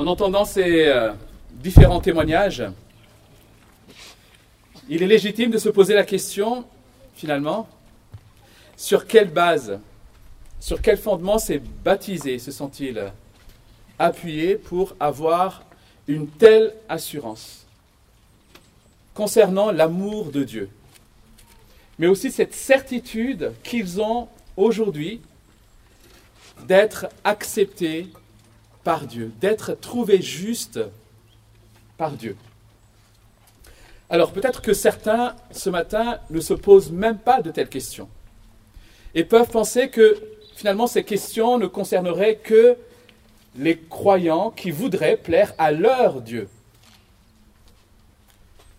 En entendant ces euh, différents témoignages, il est légitime de se poser la question, finalement, sur quelle base, sur quel fondement ces baptisés se sont-ils appuyés pour avoir une telle assurance concernant l'amour de Dieu, mais aussi cette certitude qu'ils ont aujourd'hui d'être acceptés par Dieu, d'être trouvés justes par Dieu. Alors peut-être que certains ce matin ne se posent même pas de telles questions et peuvent penser que finalement ces questions ne concerneraient que les croyants qui voudraient plaire à leur Dieu.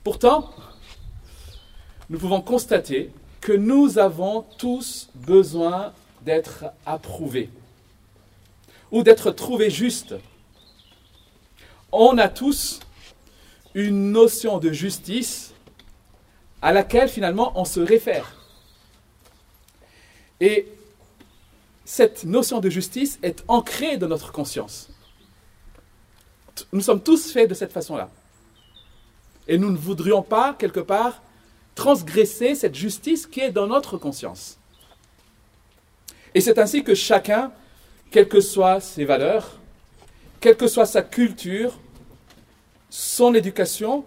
Pourtant, nous pouvons constater que nous avons tous besoin d'être approuvés ou d'être trouvés justes. On a tous une notion de justice à laquelle finalement on se réfère. Et cette notion de justice est ancrée dans notre conscience. Nous sommes tous faits de cette façon-là. Et nous ne voudrions pas, quelque part, transgresser cette justice qui est dans notre conscience. Et c'est ainsi que chacun, quelles que soient ses valeurs, quelle que soit sa culture, son éducation,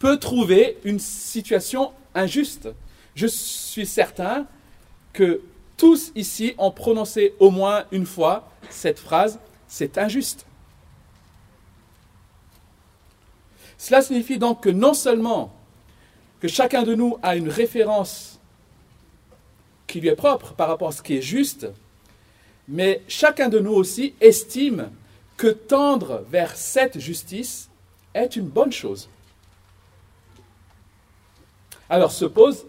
peut trouver une situation injuste. Je suis certain que tous ici ont prononcé au moins une fois cette phrase, c'est injuste. Cela signifie donc que non seulement que chacun de nous a une référence qui lui est propre par rapport à ce qui est juste, mais chacun de nous aussi estime que tendre vers cette justice est une bonne chose. Alors se posent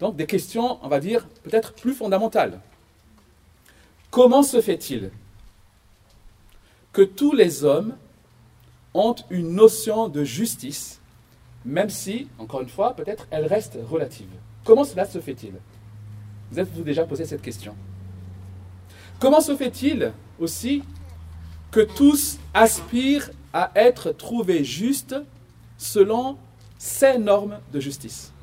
donc des questions, on va dire, peut-être plus fondamentales. Comment se fait-il que tous les hommes ont une notion de justice, même si, encore une fois, peut-être elle reste relative? Comment cela se fait-il? Vous êtes-vous déjà posé cette question? Comment se fait-il aussi que tous aspirent à être trouvés justes selon ces normes de justice?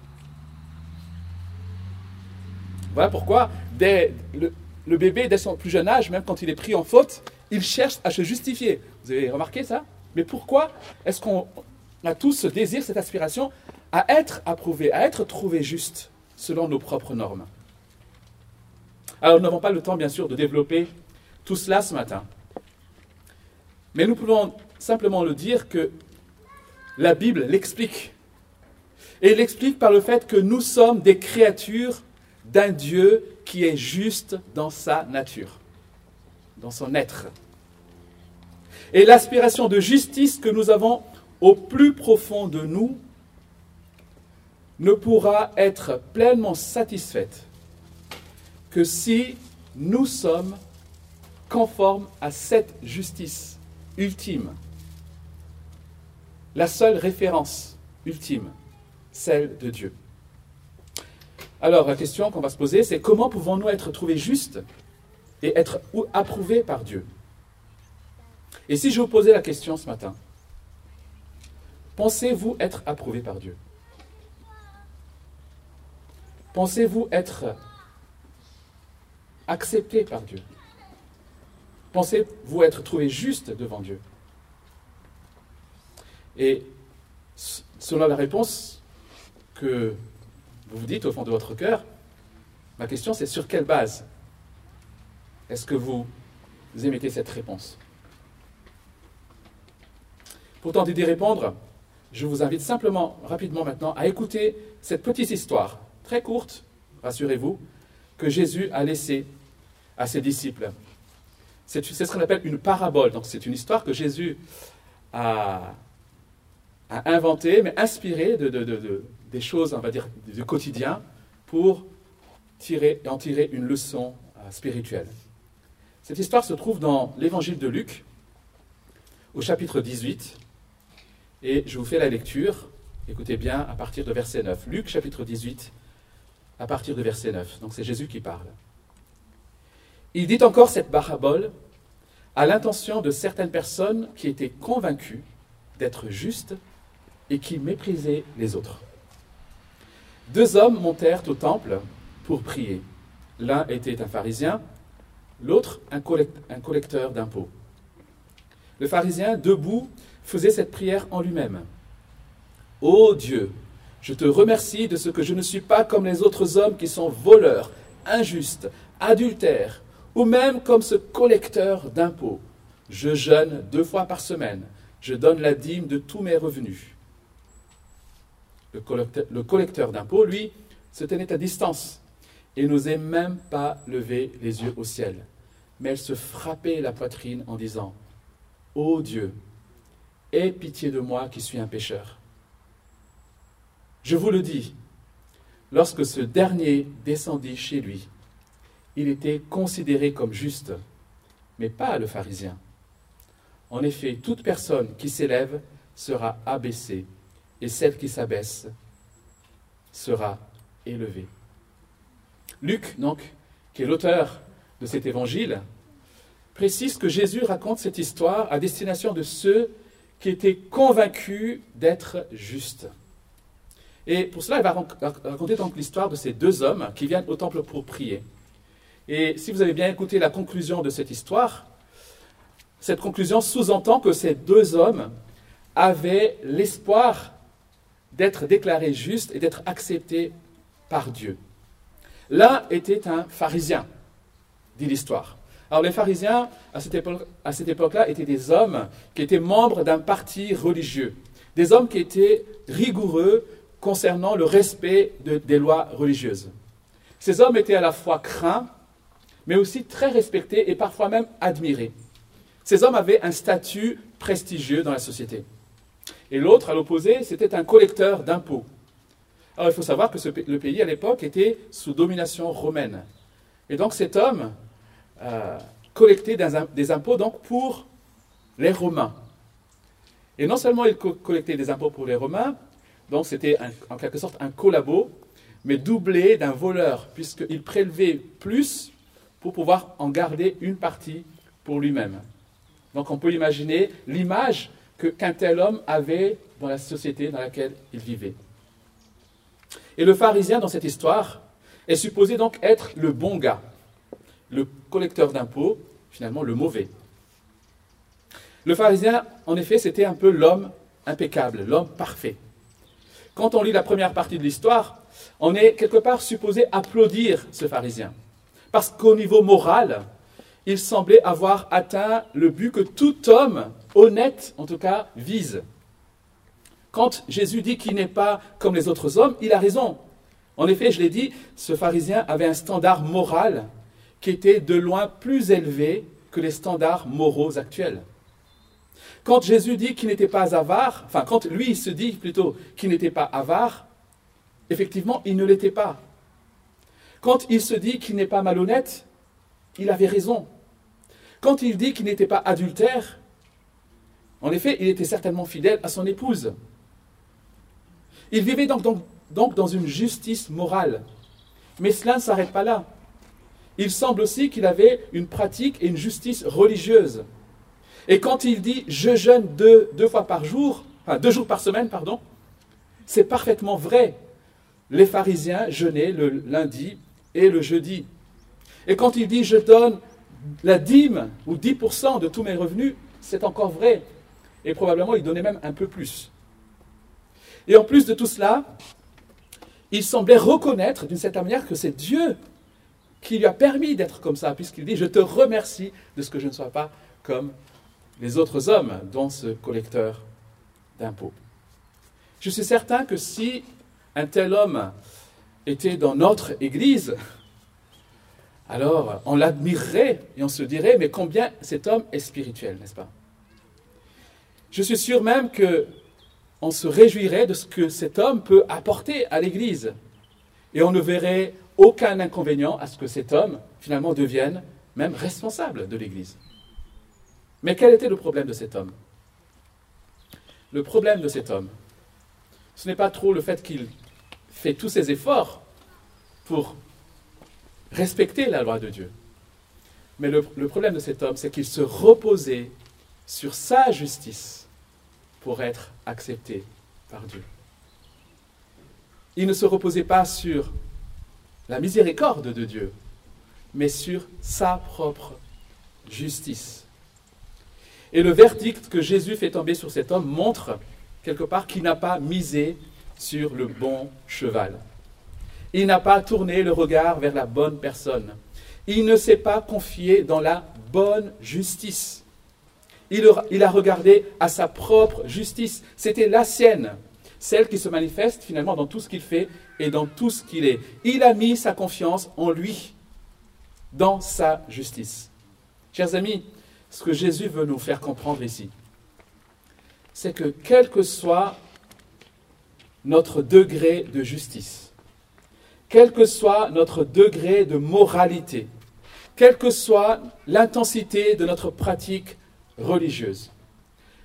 Voilà pourquoi le, le, bébé, dès son plus jeune âge, même quand il est pris en faute, il cherche à se justifier. Vous avez remarqué ça? Mais pourquoi est-ce qu'on a tous ce désir, cette aspiration à être approuvé, à être trouvé juste selon nos propres normes? Alors nous n'avons pas le temps, bien sûr, de développer tout cela ce matin. Mais nous pouvons simplement le dire que la Bible l'explique. Et l'explique par le fait que nous sommes des créatures d'un Dieu qui est juste dans sa nature, dans son être. Et l'aspiration de justice que nous avons au plus profond de nous ne pourra être pleinement satisfaite que si nous sommes conformes à cette justice ultime, la seule référence ultime, celle de Dieu. Alors la question qu'on va se poser, c'est comment pouvons-nous être trouvés justes et être approuvés par Dieu? Et si je vous posais la question ce matin, pensez-vous être approuvé par Dieu? Pensez-vous être accepté par Dieu. Pensez-vous être trouvé juste devant Dieu? Et selon la réponse que vous vous dites au fond de votre cœur, ma question c'est sur quelle base est-ce que vous émettez cette réponse? Pour tenter d'y répondre, je vous invite simplement, rapidement maintenant, à écouter cette petite histoire, très courte, rassurez-vous, que Jésus a laissée à ses disciples. C'est ce qu'on appelle une parabole. Donc c'est une histoire que Jésus a, inventée, mais inspirée de, des choses, on va dire, du quotidien pour tirer, en tirer une leçon euh, spirituelle. Cette histoire se trouve dans l'évangile de Luc, au chapitre 18, et je vous fais la lecture. Écoutez bien à partir de verset 9. Luc chapitre 18, à partir de verset 9. Donc c'est Jésus qui parle. Il dit encore cette parabole à l'intention de certaines personnes qui étaient convaincues d'être justes et qui méprisaient les autres. Deux hommes montèrent au temple pour prier. L'un était un pharisien, l'autre un, collecteur d'impôts. Le pharisien, debout, faisait cette prière en lui-même. Ô Dieu, je te remercie de ce que je ne suis pas comme les autres hommes qui sont voleurs, injustes, adultères, ou même comme ce collecteur d'impôts. Je jeûne deux fois par semaine, je donne la dîme de tous mes revenus. Le collecteur, le collecteur d'impôts, lui, se tenait à distance et n'osait même pas lever les yeux au ciel. Mais elle se frappait la poitrine en disant Ô Dieu, aie pitié de moi qui suis un pécheur. Je vous le dis, lorsque ce dernier descendit chez lui, il était considéré comme juste, mais pas le pharisien. En effet, toute personne qui s'élève sera abaissée, et celle qui s'abaisse sera élevée. Luc, donc, qui est l'auteur de cet évangile, précise que Jésus raconte cette histoire à destination de ceux qui étaient convaincus d'être justes. Et pour cela, il va raconter donc l'histoire de ces deux hommes qui viennent au temple pour prier. Et si vous avez bien écouté la conclusion de cette histoire, cette conclusion sous-entend que ces deux hommes avaient l'espoir d'être déclarés justes et d'être acceptés par Dieu. L'un était un pharisien, dit l'histoire. Alors les pharisiens, à cette époque-là, étaient des hommes qui étaient membres d'un parti religieux, des hommes qui étaient rigoureux concernant le respect des lois religieuses. Ces hommes étaient à la fois craints, mais aussi très respectés et parfois même admirés. Ces hommes avaient un statut prestigieux dans la société. Et l'autre, à l'opposé, c'était un collecteur d'impôts. Alors il faut savoir que le pays à l'époque était sous domination romaine. Et donc cet homme euh, collectait des, impôts donc pour les Romains. Et non seulement il collectait des impôts pour les Romains, donc c'était en quelque sorte un collabo, mais doublé d'un voleur, puisqu'il prélevait plus pour pouvoir en garder une partie pour lui-même. Donc on peut imaginer l'image qu'un tel homme avait dans la société dans laquelle il vivait. Et le pharisien dans cette histoire est supposé donc être le bon gars, le collecteur d'impôts, finalement le mauvais. Le pharisien, en effet, c'était un peu l'homme impeccable, l'homme parfait. Quand on lit la première partie de l'histoire, on est quelque part supposé applaudir ce pharisien. Parce qu'au niveau moral, il semblait avoir atteint le but que tout homme honnête, en tout cas, vise. Quand Jésus dit qu'il n'est pas comme les autres hommes, il a raison. En effet, je l'ai dit, ce pharisien avait un standard moral qui était de loin plus élevé que les standards moraux actuels. Quand Jésus dit qu'il n'était pas avare, enfin quand lui se dit plutôt qu'il n'était pas avare, effectivement, il ne l'était pas. Quand il se dit qu'il n'est pas malhonnête, il avait raison. Quand il dit qu'il n'était pas adultère, en effet, il était certainement fidèle à son épouse. Il vivait donc, dans une justice morale. Mais cela ne s'arrête pas là. Il semble aussi qu'il avait une pratique et une justice religieuse. Et quand il dit je jeûne deux, fois par jour, deux jours par semaine, pardon, c'est parfaitement vrai. Les pharisiens jeûnaient le lundi et le jeudi. Et quand il dit je donne la dîme ou 10% de tous mes revenus, c'est encore vrai. Et probablement il donnait même un peu plus. Et en plus de tout cela, il semblait reconnaître d'une certaine manière que c'est Dieu qui lui a permis d'être comme ça, puisqu'il dit, je te remercie de ce que je ne sois pas comme les autres hommes, dont ce collecteur d'impôts. Je suis certain que si un tel homme était dans notre Église, alors on l'admirerait et on se dirait, mais combien cet homme est spirituel, n'est-ce pas? Je suis sûr même que on se réjouirait de ce que cet homme peut apporter à l'Église. Et on ne verrait aucun inconvénient à ce que cet homme, finalement, devienne même responsable de l'Église. Mais quel était le problème de cet homme? Le problème de cet homme, ce n'est pas trop le fait qu'il fait tous ses efforts pour respecter la loi de Dieu. Mais le, problème de cet homme, c'est qu'il se reposait sur sa justice pour être accepté par Dieu. Il ne se reposait pas sur la miséricorde de Dieu, mais sur sa propre justice. Et le verdict que Jésus fait tomber sur cet homme montre quelque part qu'il n'a pas misé sur le bon cheval. Il n'a pas tourné le regard vers la bonne personne. Il ne s'est pas confié dans la bonne justice. Il, a regardé à sa propre justice. C'était la sienne, celle qui se manifeste finalement dans tout ce qu'il fait et dans tout ce qu'il est. Il a mis sa confiance en lui, dans sa justice. Chers amis, ce que Jésus veut nous faire comprendre ici, c'est que quel que soit notre degré de justice, quel que soit notre degré de moralité, quelle que soit l'intensité de notre pratique religieuse,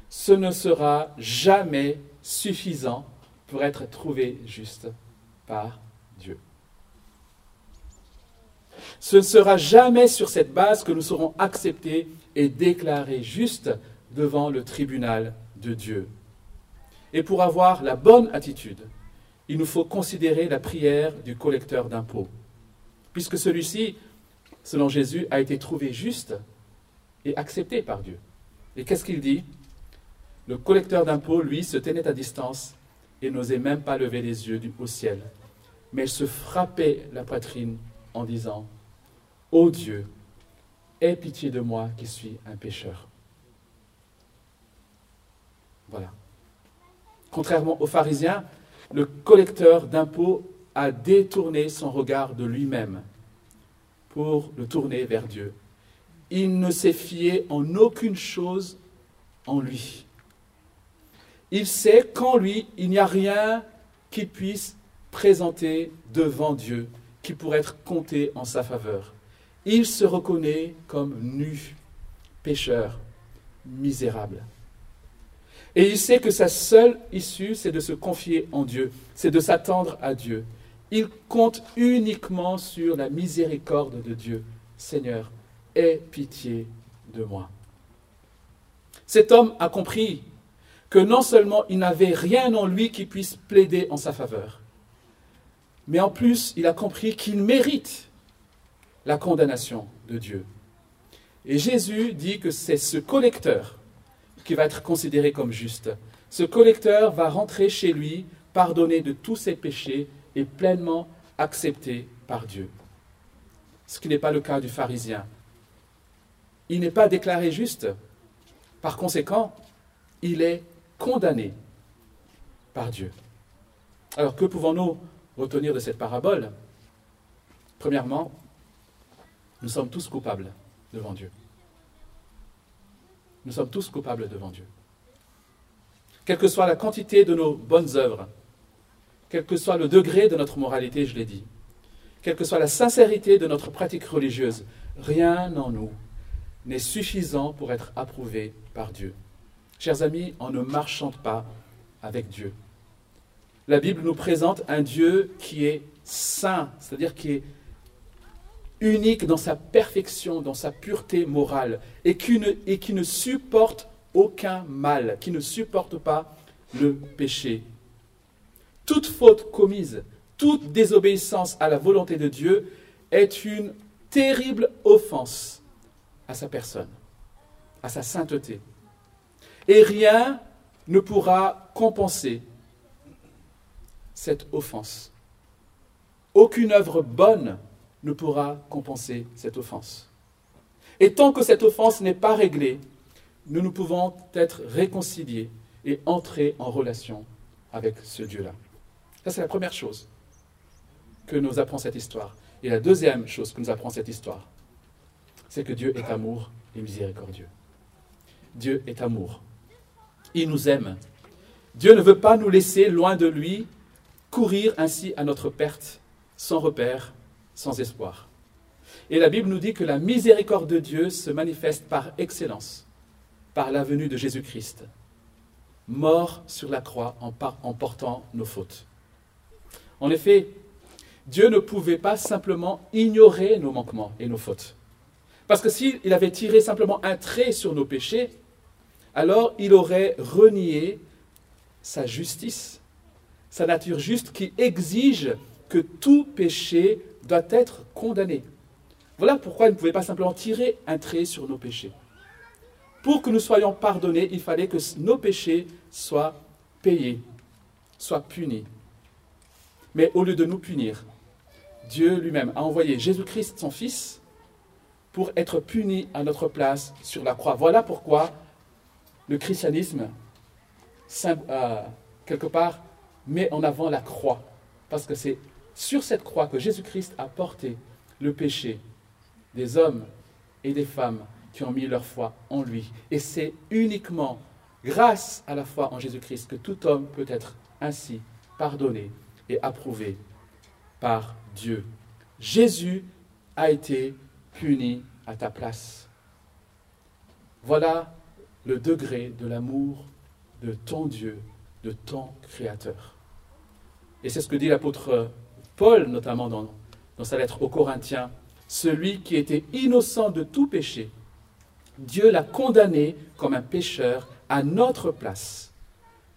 ce ne sera jamais suffisant pour être trouvé juste par Dieu. Ce ne sera jamais sur cette base que nous serons acceptés et déclarés justes devant le tribunal de Dieu. Et pour avoir la bonne attitude, il nous faut considérer la prière du collecteur d'impôts, puisque celui-ci, selon Jésus, a été trouvé juste et accepté par Dieu. Et qu'est-ce qu'il dit? Le collecteur d'impôts, lui, se tenait à distance et n'osait même pas lever les yeux au ciel, mais il se frappait la poitrine en disant Ô Dieu, aie pitié de moi qui suis un pécheur. Voilà. Contrairement aux pharisiens, le collecteur d'impôts a détourné son regard de lui-même pour le tourner vers Dieu. Il ne s'est fié en aucune chose en lui. Il sait qu'en lui, il n'y a rien qui puisse présenter devant Dieu, qui pourrait être compté en sa faveur. Il se reconnaît comme nu, pécheur, misérable. Et il sait que sa seule issue, c'est de se confier en Dieu, c'est de s'attendre à Dieu. Il compte uniquement sur la miséricorde de Dieu. Seigneur, aie pitié de moi. Cet homme a compris que non seulement il n'avait rien en lui qui puisse plaider en sa faveur, mais en plus il a compris qu'il mérite la condamnation de Dieu. Et Jésus dit que c'est ce collecteur qui va être considéré comme juste. Ce collecteur va rentrer chez lui, pardonné de tous ses péchés et pleinement accepté par Dieu. Ce qui n'est pas le cas du pharisien. Il n'est pas déclaré juste. Par conséquent, il est condamné par Dieu. Alors que pouvons-nous retenir de cette parabole? Premièrement, nous sommes tous coupables devant Dieu. Nous sommes tous coupables devant Dieu. Quelle que soit la quantité de nos bonnes œuvres, quel que soit le degré de notre moralité, je l'ai dit, quelle que soit la sincérité de notre pratique religieuse, rien en nous n'est suffisant pour être approuvé par Dieu. Chers amis, on ne marchante pas avec Dieu. La Bible nous présente un Dieu qui est saint, c'est-à-dire qui est unique dans sa perfection, dans sa pureté morale, et qui ne, supporte aucun mal, qui ne supporte pas le péché. Toute faute commise, toute désobéissance à la volonté de Dieu est une terrible offense à sa personne, à sa sainteté. Et rien ne pourra compenser cette offense. Aucune œuvre bonne ne pourra compenser cette offense. Et tant que cette offense n'est pas réglée, nous ne pouvons être réconciliés et entrer en relation avec ce Dieu-là. Ça, c'est la première chose que nous apprend cette histoire. Et la deuxième chose que nous apprend cette histoire, c'est que Dieu est amour et miséricordieux. Dieu est amour. Il nous aime. Dieu ne veut pas nous laisser loin de lui, courir ainsi à notre perte, sans repère sans espoir. Et la Bible nous dit que la miséricorde de Dieu se manifeste par excellence, par la venue de Jésus-Christ, mort sur la croix en, en portant nos fautes. En effet, Dieu ne pouvait pas simplement ignorer nos manquements et nos fautes. Parce que s'il avait tiré simplement un trait sur nos péchés, alors il aurait renié sa justice, sa nature juste qui exige que tout péché doit être condamné. Voilà pourquoi il ne pouvait pas simplement tirer un trait sur nos péchés. Pour que nous soyons pardonnés, il fallait que nos péchés soient payés, soient punis. Mais au lieu de nous punir, Dieu lui-même a envoyé Jésus-Christ, son Fils, pour être puni à notre place sur la croix. Voilà pourquoi le christianisme, euh, quelque part, met en avant la croix. Parce que c'est sur cette croix que Jésus-Christ a porté le péché des hommes et des femmes qui ont mis leur foi en lui. Et c'est uniquement grâce à la foi en Jésus-Christ que tout homme peut être ainsi pardonné et approuvé par Dieu. Jésus a été puni à ta place. Voilà le degré de l'amour de ton Dieu, de ton Créateur. Et c'est ce que dit l'apôtre Paul, notamment dans, sa lettre aux Corinthiens. Celui qui était innocent de tout péché, Dieu l'a condamné comme un pécheur à notre place,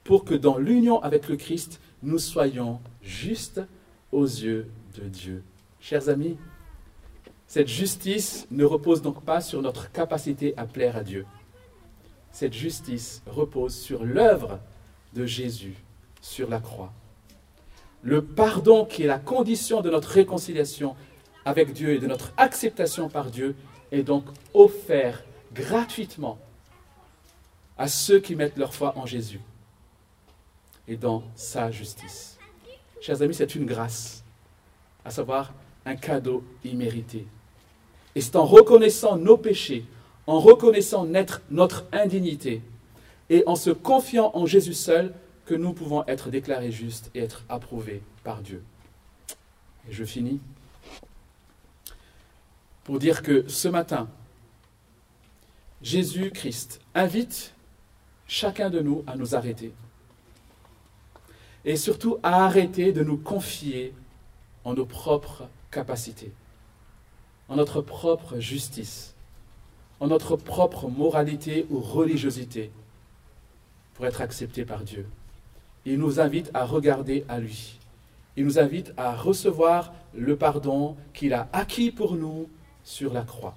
pour que dans l'union avec le Christ, nous soyons justes aux yeux de Dieu. Chers amis, cette justice ne repose donc pas sur notre capacité à plaire à Dieu. Cette justice repose sur l'œuvre de Jésus sur la croix. Le pardon qui est la condition de notre réconciliation avec Dieu et de notre acceptation par Dieu est donc offert gratuitement à ceux qui mettent leur foi en Jésus et dans sa justice. Chers amis, c'est une grâce, à savoir un cadeau immérité. Et c'est en reconnaissant nos péchés, en reconnaissant notre indignité et en se confiant en Jésus seul que nous pouvons être déclarés justes et être approuvés par Dieu. Et je finis pour dire que ce matin, Jésus-Christ invite chacun de nous à nous arrêter. Et surtout à arrêter de nous confier en nos propres capacités, en notre propre justice, en notre propre moralité ou religiosité pour être accepté par Dieu. Il nous invite à regarder à lui. Il nous invite à recevoir le pardon qu'il a acquis pour nous sur la croix.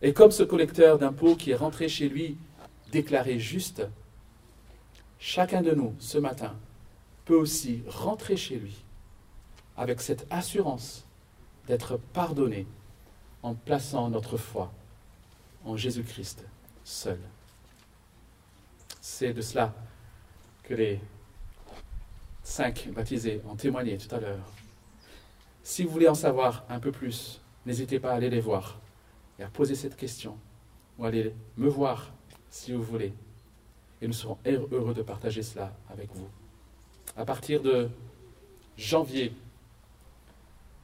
Et comme ce collecteur d'impôts qui est rentré chez lui déclaré juste, chacun de nous ce matin peut aussi rentrer chez lui avec cette assurance d'être pardonné en plaçant notre foi en Jésus-Christ seul. C'est de cela que les cinq baptisés ont témoigné tout à l'heure. Si vous voulez en savoir un peu plus, n'hésitez pas à aller les voir et à poser cette question, ou aller me voir si vous voulez. Et nous serons heureux de partager cela avec vous. À partir de janvier,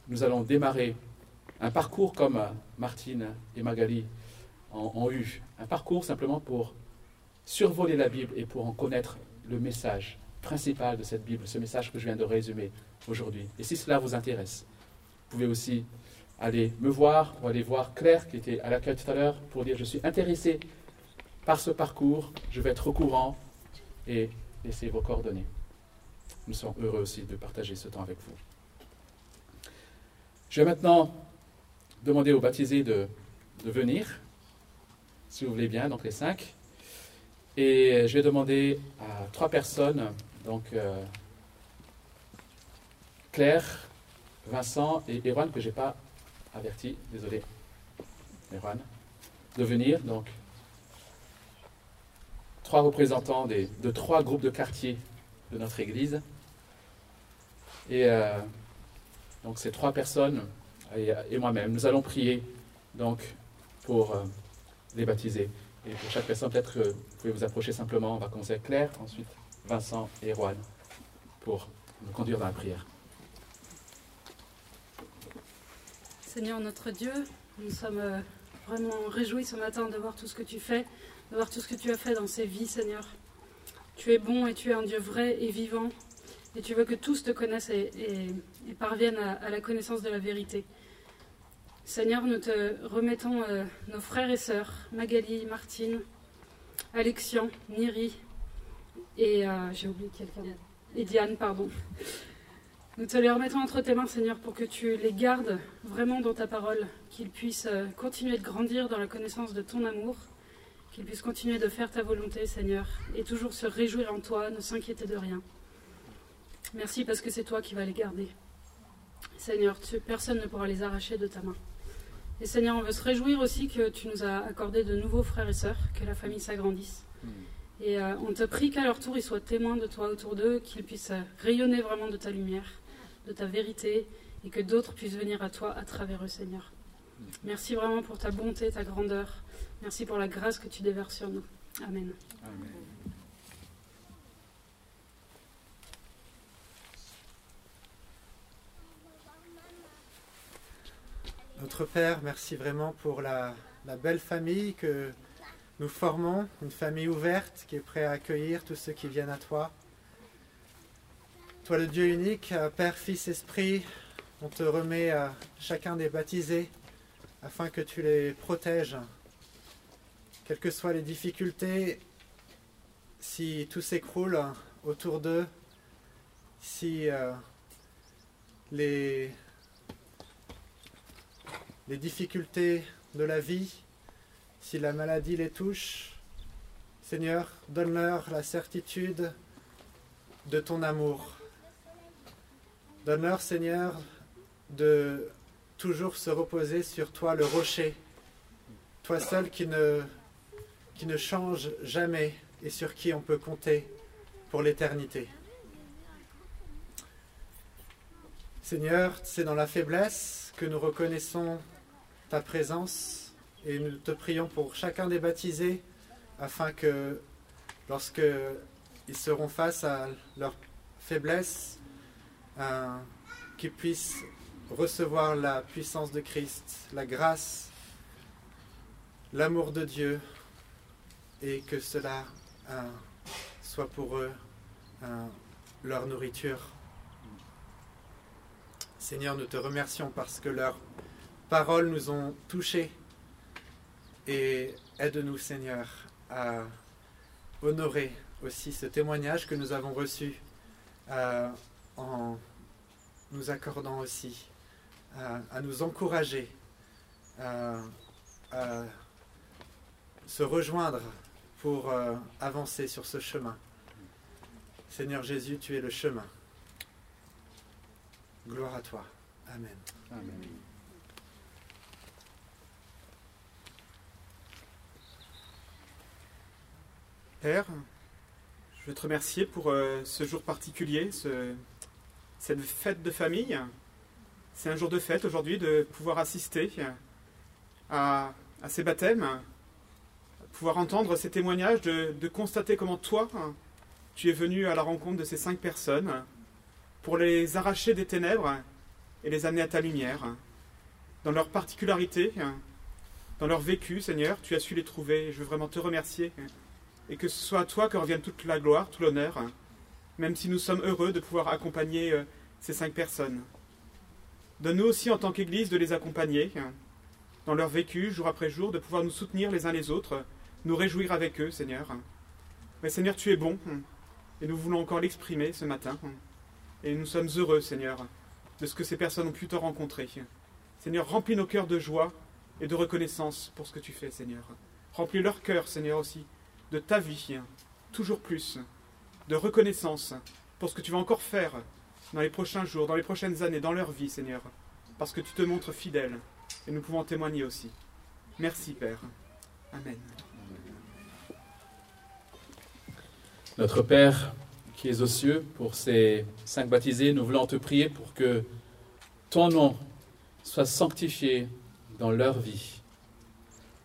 nous allons démarrer un parcours comme Martine et Magali ont, eu. Un parcours simplement pour survoler la Bible et pour en connaître le message principal de cette Bible, ce message que je viens de résumer aujourd'hui. Et si cela vous intéresse, vous pouvez aussi aller me voir ou aller voir Claire qui était à l'accueil tout à l'heure pour dire je suis intéressé par ce parcours, je vais être au courant et laissez vos coordonnées. Nous sommes heureux aussi de partager ce temps avec vous. Je vais maintenant demander aux baptisés de, de venir, si vous voulez bien, donc les cinq. Et je vais demander à trois personnes, donc euh, Claire, Vincent et Erwan, que je n'ai pas averti, désolé, Erwan, de venir. Donc, trois représentants de trois groupes de quartiers de notre Église. Et euh, donc ces trois personnes et, moi-même, nous allons prier donc pour euh, les baptiser. Et pour chaque personne, peut-être pouvez vous approcher simplement. On va commencer avec Claire, ensuite Vincent et Erwan pour nous conduire dans la prière. Seigneur notre Dieu, nous sommes euh, vraiment réjouis ce matin de voir tout ce que tu fais, de voir tout ce que tu as fait dans ces vies, Seigneur. Tu es bon et tu es un Dieu vrai et vivant, et tu veux que tous te connaissent et, parviennent à, la connaissance de la vérité. Seigneur, nous te remettons euh, nos frères et sœurs, Magali, Martine, Alexian, Niri et euh, j'ai oublié quelqu'un et Diane, pardon. Nous te les remettons entre tes mains, Seigneur, pour que tu les gardes vraiment dans ta parole, qu'ils puissent euh, continuer de grandir dans la connaissance de ton amour, qu'ils puissent continuer de faire ta volonté, Seigneur, et toujours se réjouir en toi, ne s'inquiéter de rien. Merci parce que c'est toi qui vas les garder. Seigneur, personne ne pourra les arracher de ta main. Et Seigneur, on veut se réjouir aussi que tu nous as accordé de nouveaux frères et sœurs, que la famille s'agrandisse. Hmm. Et euh, on te prie qu'à leur tour, ils soient témoins de toi autour d'eux, qu'ils puissent euh, rayonner vraiment de ta lumière, de ta vérité, et que d'autres puissent venir à toi à travers eux, Seigneur. Hmm. Merci vraiment pour ta bonté, ta grandeur. Merci pour la grâce que tu déverses sur nous. Amen. Amen. Notre Père, merci vraiment pour la, belle famille que nous formons, une famille ouverte qui est prête à accueillir tous ceux qui viennent à toi. Toi le Dieu unique, Père, Fils, Esprit, on te remet à chacun des baptisés afin que tu les protèges. Quelles que soient les difficultés, si tout s'écroule autour d'eux, si euh, les les difficultés de la vie, si la maladie les touche, Seigneur, donne-leur la certitude de ton amour. Donne-leur, Seigneur, de toujours se reposer sur toi, le rocher, toi seul qui ne, qui ne change jamais et sur qui on peut compter pour l'éternité. Seigneur, c'est dans la faiblesse que nous reconnaissons ta présence et nous te prions pour chacun des baptisés afin que lorsque ils seront face à leur faiblesse, euh, qu'ils puissent recevoir la puissance de Christ, la grâce, l'amour de Dieu et que cela euh, soit pour eux euh, leur nourriture. Seigneur, nous te remercions parce que leur paroles nous ont touchés. Et aide-nous, Seigneur, à honorer aussi ce témoignage que nous avons reçu euh, en nous accordant aussi euh, à nous encourager euh, à se rejoindre pour avancer sur ce chemin. Seigneur Jésus, tu es le chemin. Gloire à toi. Amen. Amen. Père, je veux te remercier pour euh, ce jour particulier, cette fête de famille. C'est un jour de fête aujourd'hui de pouvoir assister à, ces baptêmes, pouvoir entendre ces témoignages, de, de, constater comment toi, tu es venu à la rencontre de ces cinq personnes pour les arracher des ténèbres et les amener à ta lumière. Dans leur particularité, dans leur vécu, Seigneur, tu as su les trouver. Je veux vraiment te remercier et que ce soit à toi que revienne toute la gloire, tout l'honneur, même si nous sommes heureux de pouvoir accompagner euh, ces cinq personnes. Donne-nous aussi en tant qu'Église de les accompagner dans leur vécu, jour après jour, de pouvoir nous soutenir les uns les autres, nous réjouir avec eux, Seigneur. Mais Seigneur, tu es bon, et nous voulons encore l'exprimer ce matin. Et nous sommes heureux, Seigneur, de ce que ces personnes ont pu te rencontrer. Seigneur, remplis nos cœurs de joie et de reconnaissance pour ce que tu fais, Seigneur. Remplis leur cœur, Seigneur, aussi, de ta vie, toujours plus, de reconnaissance pour ce que tu vas encore faire dans les prochains jours, dans les prochaines années, dans leur vie, Seigneur, parce que tu te montres fidèle et nous pouvons témoigner aussi. Merci, Père. Amen. Notre Père qui es aux cieux, pour ces cinq baptisés, nous voulons te prier pour que ton nom soit sanctifié dans leur vie,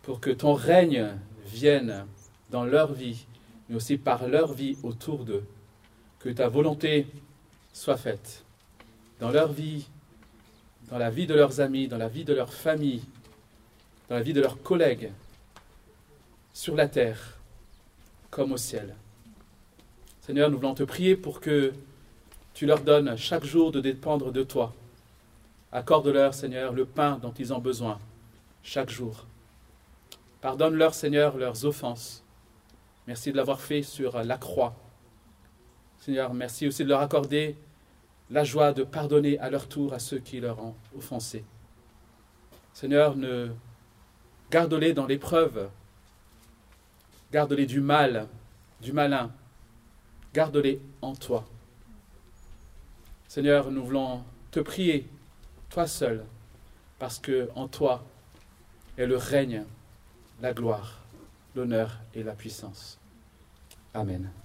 pour que ton règne vienne dans leur vie, mais aussi par leur vie autour d'eux. Que ta volonté soit faite dans leur vie, dans la vie de leurs amis, dans la vie de leur famille, dans la vie de leurs collègues, sur la terre comme au ciel. Seigneur, nous voulons te prier pour que tu leur donnes chaque jour de dépendre de toi, Accorde-leur, Seigneur, le pain dont ils ont besoin chaque jour. Pardonne-leur, Seigneur, leurs offenses. Merci de l'avoir fait sur la croix. Seigneur, merci aussi de leur accorder la joie de pardonner à leur tour à ceux qui leur ont offensé. Seigneur, ne garde-les dans l'épreuve. Garde-les du mal, du malin. Garde-les en toi. Seigneur, nous voulons te prier, toi seul, parce que en toi est le règne, la gloire, l'honneur et la puissance. Amen.